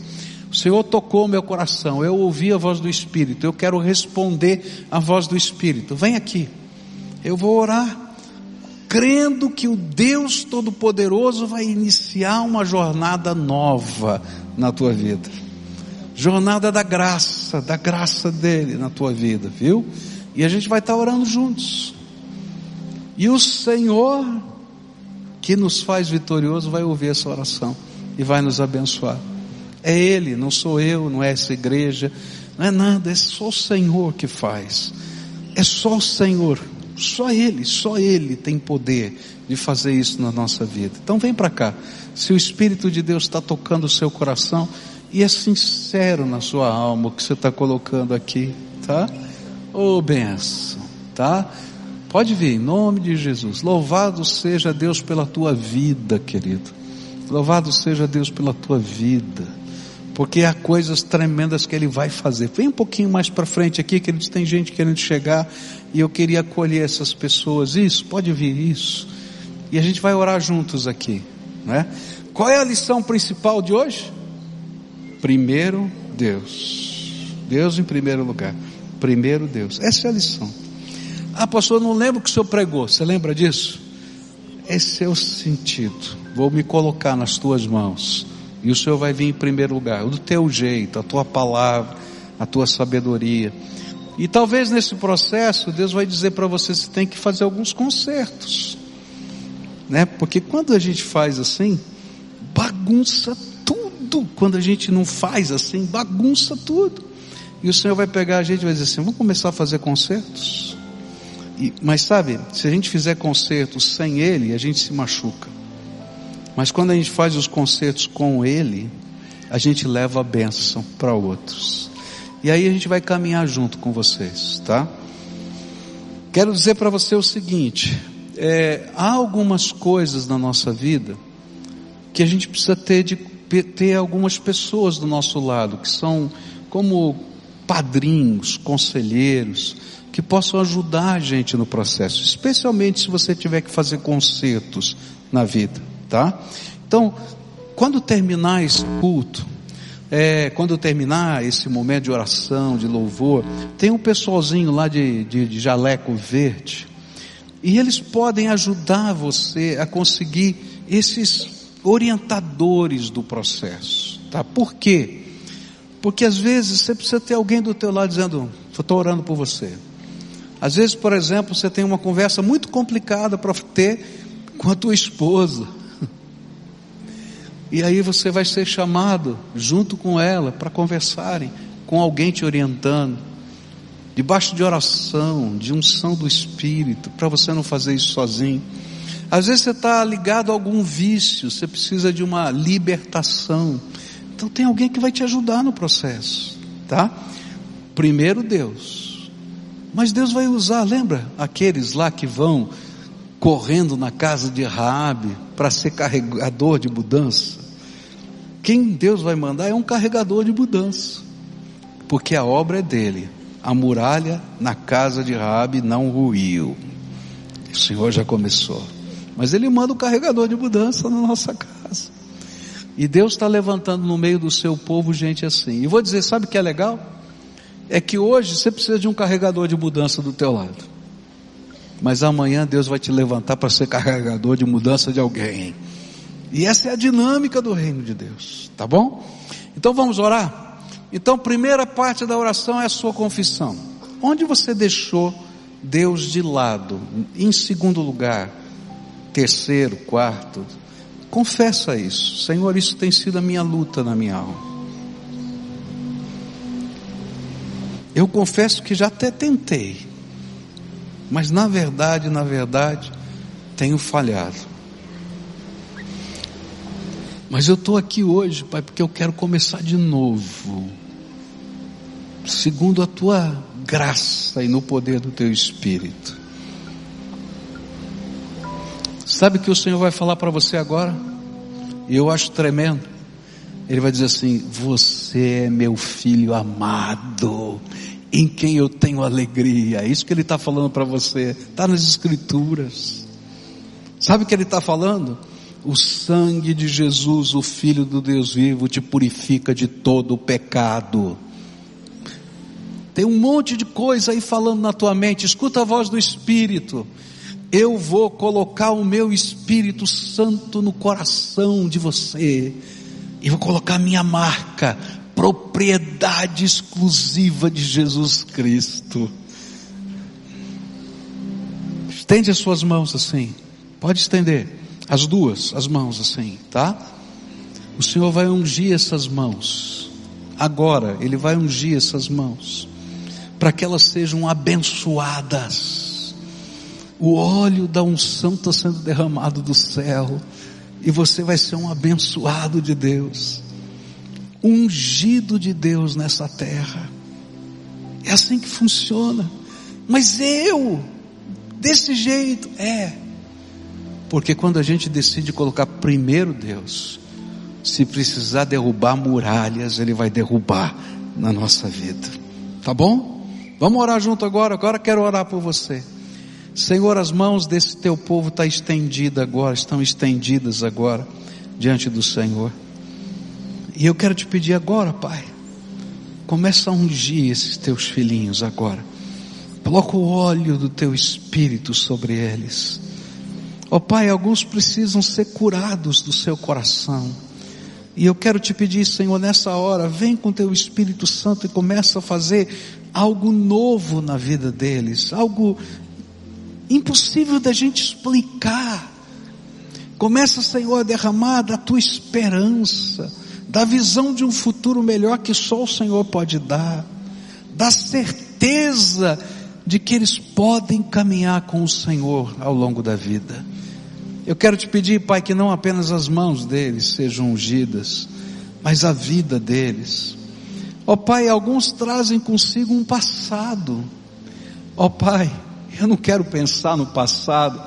O Senhor tocou meu coração, eu ouvi a voz do Espírito, eu quero responder à voz do Espírito. Vem aqui, eu vou orar, crendo que o Deus Todo-Poderoso vai iniciar uma jornada nova na tua vida. Jornada da graça, da graça dele na tua vida, viu? E a gente vai estar orando juntos. E o Senhor, que nos faz vitorioso, vai ouvir essa oração e vai nos abençoar. É Ele, não sou eu, não é essa igreja, não é nada, é só o Senhor que faz. É só o Senhor, só Ele, só Ele tem poder de fazer isso na nossa vida. Então vem para cá. Se o Espírito de Deus está tocando o seu coração e é sincero na sua alma o que você está colocando aqui, tá? Ô oh, benção, tá? Pode vir, em nome de Jesus. Louvado seja Deus pela tua vida, querido. Louvado seja Deus pela tua vida porque há coisas tremendas que Ele vai fazer. Vem um pouquinho mais para frente aqui, que eles tem gente querendo chegar e eu queria acolher essas pessoas. Isso, pode vir isso. E a gente vai orar juntos aqui, né? Qual é a lição principal de hoje? Primeiro Deus. Deus em primeiro lugar. Primeiro Deus. Essa é a lição. Ah, pastor, não lembro que o senhor pregou. Você lembra disso? Esse é o sentido. Vou me colocar nas tuas mãos e o Senhor vai vir em primeiro lugar, do teu jeito, a tua palavra, a tua sabedoria. E talvez nesse processo Deus vai dizer para você se tem que fazer alguns consertos. Né? Porque quando a gente faz assim, bagunça tudo. Quando a gente não faz assim, bagunça tudo. E o Senhor vai pegar a gente e vai dizer assim: vamos começar a fazer concertos. E, mas sabe, se a gente fizer concertos sem Ele, a gente se machuca. Mas quando a gente faz os concertos com Ele, a gente leva a bênção para outros. E aí a gente vai caminhar junto com vocês, tá? Quero dizer para você o seguinte: é, há algumas coisas na nossa vida que a gente precisa ter de ter algumas pessoas do nosso lado que são como padrinhos, conselheiros, que possam ajudar a gente no processo, especialmente se você tiver que fazer concertos na vida tá? Então, quando terminar esse culto, é, quando terminar esse momento de oração, de louvor, tem um pessoalzinho lá de, de, de jaleco verde, e eles podem ajudar você a conseguir esses orientadores do processo, tá? Por quê? Porque às vezes você precisa ter alguém do teu lado dizendo, estou orando por você. Às vezes, por exemplo, você tem uma conversa muito complicada para ter com a tua esposa. E aí você vai ser chamado junto com ela para conversarem, com alguém te orientando, debaixo de oração, de unção do Espírito, para você não fazer isso sozinho. Às vezes você está ligado a algum vício, você precisa de uma libertação. Então tem alguém que vai te ajudar no processo, tá? Primeiro Deus. Mas Deus vai usar, lembra aqueles lá que vão correndo na casa de Raabe para ser carregador de mudança. Quem Deus vai mandar é um carregador de mudança, porque a obra é dele. A muralha na casa de Raabe não ruiu. O Senhor já começou, mas Ele manda o carregador de mudança na nossa casa. E Deus está levantando no meio do seu povo gente assim. E vou dizer, sabe o que é legal? É que hoje você precisa de um carregador de mudança do teu lado. Mas amanhã Deus vai te levantar para ser carregador de mudança de alguém. E essa é a dinâmica do reino de Deus, tá bom? Então vamos orar? Então, primeira parte da oração é a sua confissão. Onde você deixou Deus de lado? Em segundo lugar, terceiro, quarto. Confessa isso. Senhor, isso tem sido a minha luta na minha alma. Eu confesso que já até tentei, mas na verdade, na verdade, tenho falhado. Mas eu estou aqui hoje, Pai, porque eu quero começar de novo, segundo a tua graça e no poder do teu Espírito. Sabe o que o Senhor vai falar para você agora? E eu acho tremendo. Ele vai dizer assim: Você é meu filho amado, em quem eu tenho alegria. É isso que ele está falando para você. Está nas Escrituras. Sabe o que ele está falando? O sangue de Jesus, o Filho do Deus vivo, te purifica de todo o pecado. Tem um monte de coisa aí falando na tua mente. Escuta a voz do Espírito. Eu vou colocar o meu Espírito Santo no coração de você. E vou colocar a minha marca, propriedade exclusiva de Jesus Cristo. Estende as suas mãos assim. Pode estender as duas, as mãos assim, tá? O Senhor vai ungir essas mãos. Agora, Ele vai ungir essas mãos. Para que elas sejam abençoadas. O óleo da unção está sendo derramado do céu. E você vai ser um abençoado de Deus. Ungido de Deus nessa terra. É assim que funciona. Mas eu, desse jeito, é. Porque quando a gente decide colocar primeiro Deus, se precisar derrubar muralhas, Ele vai derrubar na nossa vida. Tá bom? Vamos orar junto agora. Agora quero orar por você. Senhor, as mãos desse teu povo estão tá estendidas agora, estão estendidas agora diante do Senhor. E eu quero te pedir agora, Pai, começa a ungir esses teus filhinhos agora. Coloca o óleo do teu espírito sobre eles. Ó oh, Pai, alguns precisam ser curados do seu coração. E eu quero te pedir, Senhor, nessa hora, vem com teu Espírito Santo e começa a fazer algo novo na vida deles, algo impossível da gente explicar. Começa, Senhor, a derramar da tua esperança, da visão de um futuro melhor que só o Senhor pode dar, da certeza de que eles podem caminhar com o Senhor ao longo da vida. Eu quero te pedir, Pai, que não apenas as mãos deles sejam ungidas, mas a vida deles. Ó oh, Pai, alguns trazem consigo um passado. Ó oh, Pai, eu não quero pensar no passado,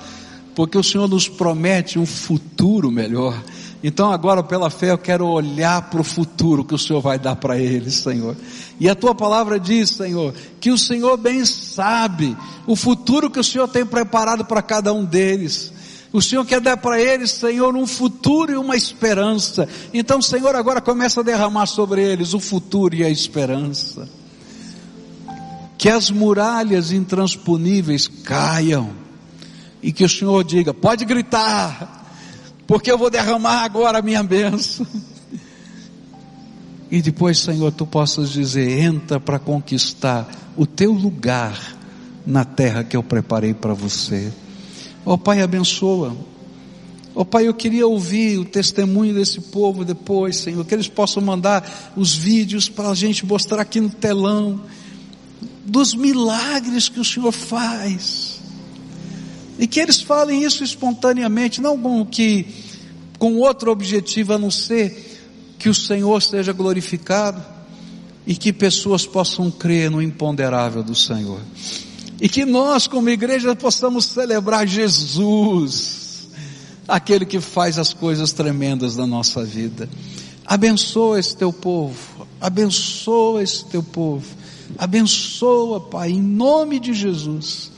porque o Senhor nos promete um futuro melhor. Então agora pela fé eu quero olhar para o futuro que o Senhor vai dar para eles, Senhor. E a tua palavra diz, Senhor, que o Senhor bem sabe o futuro que o Senhor tem preparado para cada um deles. O Senhor quer dar para eles, Senhor, um futuro e uma esperança. Então, Senhor, agora começa a derramar sobre eles o futuro e a esperança. Que as muralhas intransponíveis caiam. E que o Senhor diga: pode gritar, porque eu vou derramar agora a minha bênção. E depois, Senhor, tu possas dizer: entra para conquistar o teu lugar na terra que eu preparei para você. Ó oh, Pai, abençoa. Ó oh, Pai, eu queria ouvir o testemunho desse povo depois, Senhor, que eles possam mandar os vídeos para a gente mostrar aqui no telão, dos milagres que o Senhor faz. E que eles falem isso espontaneamente, não com que, com outro objetivo a não ser que o Senhor seja glorificado e que pessoas possam crer no imponderável do Senhor. E que nós, como igreja, possamos celebrar Jesus, aquele que faz as coisas tremendas da nossa vida. Abençoa esse teu povo, abençoa esse teu povo, abençoa, Pai, em nome de Jesus,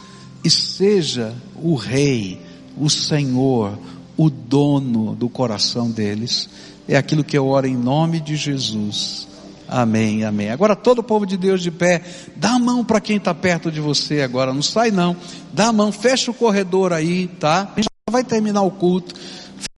e seja o Rei, o Senhor, o dono do coração deles. É aquilo que eu oro em nome de Jesus. Amém, amém. Agora todo o povo de Deus de pé, dá a mão para quem está perto de você agora, não sai não. Dá a mão, fecha o corredor aí, tá? A gente vai terminar o culto.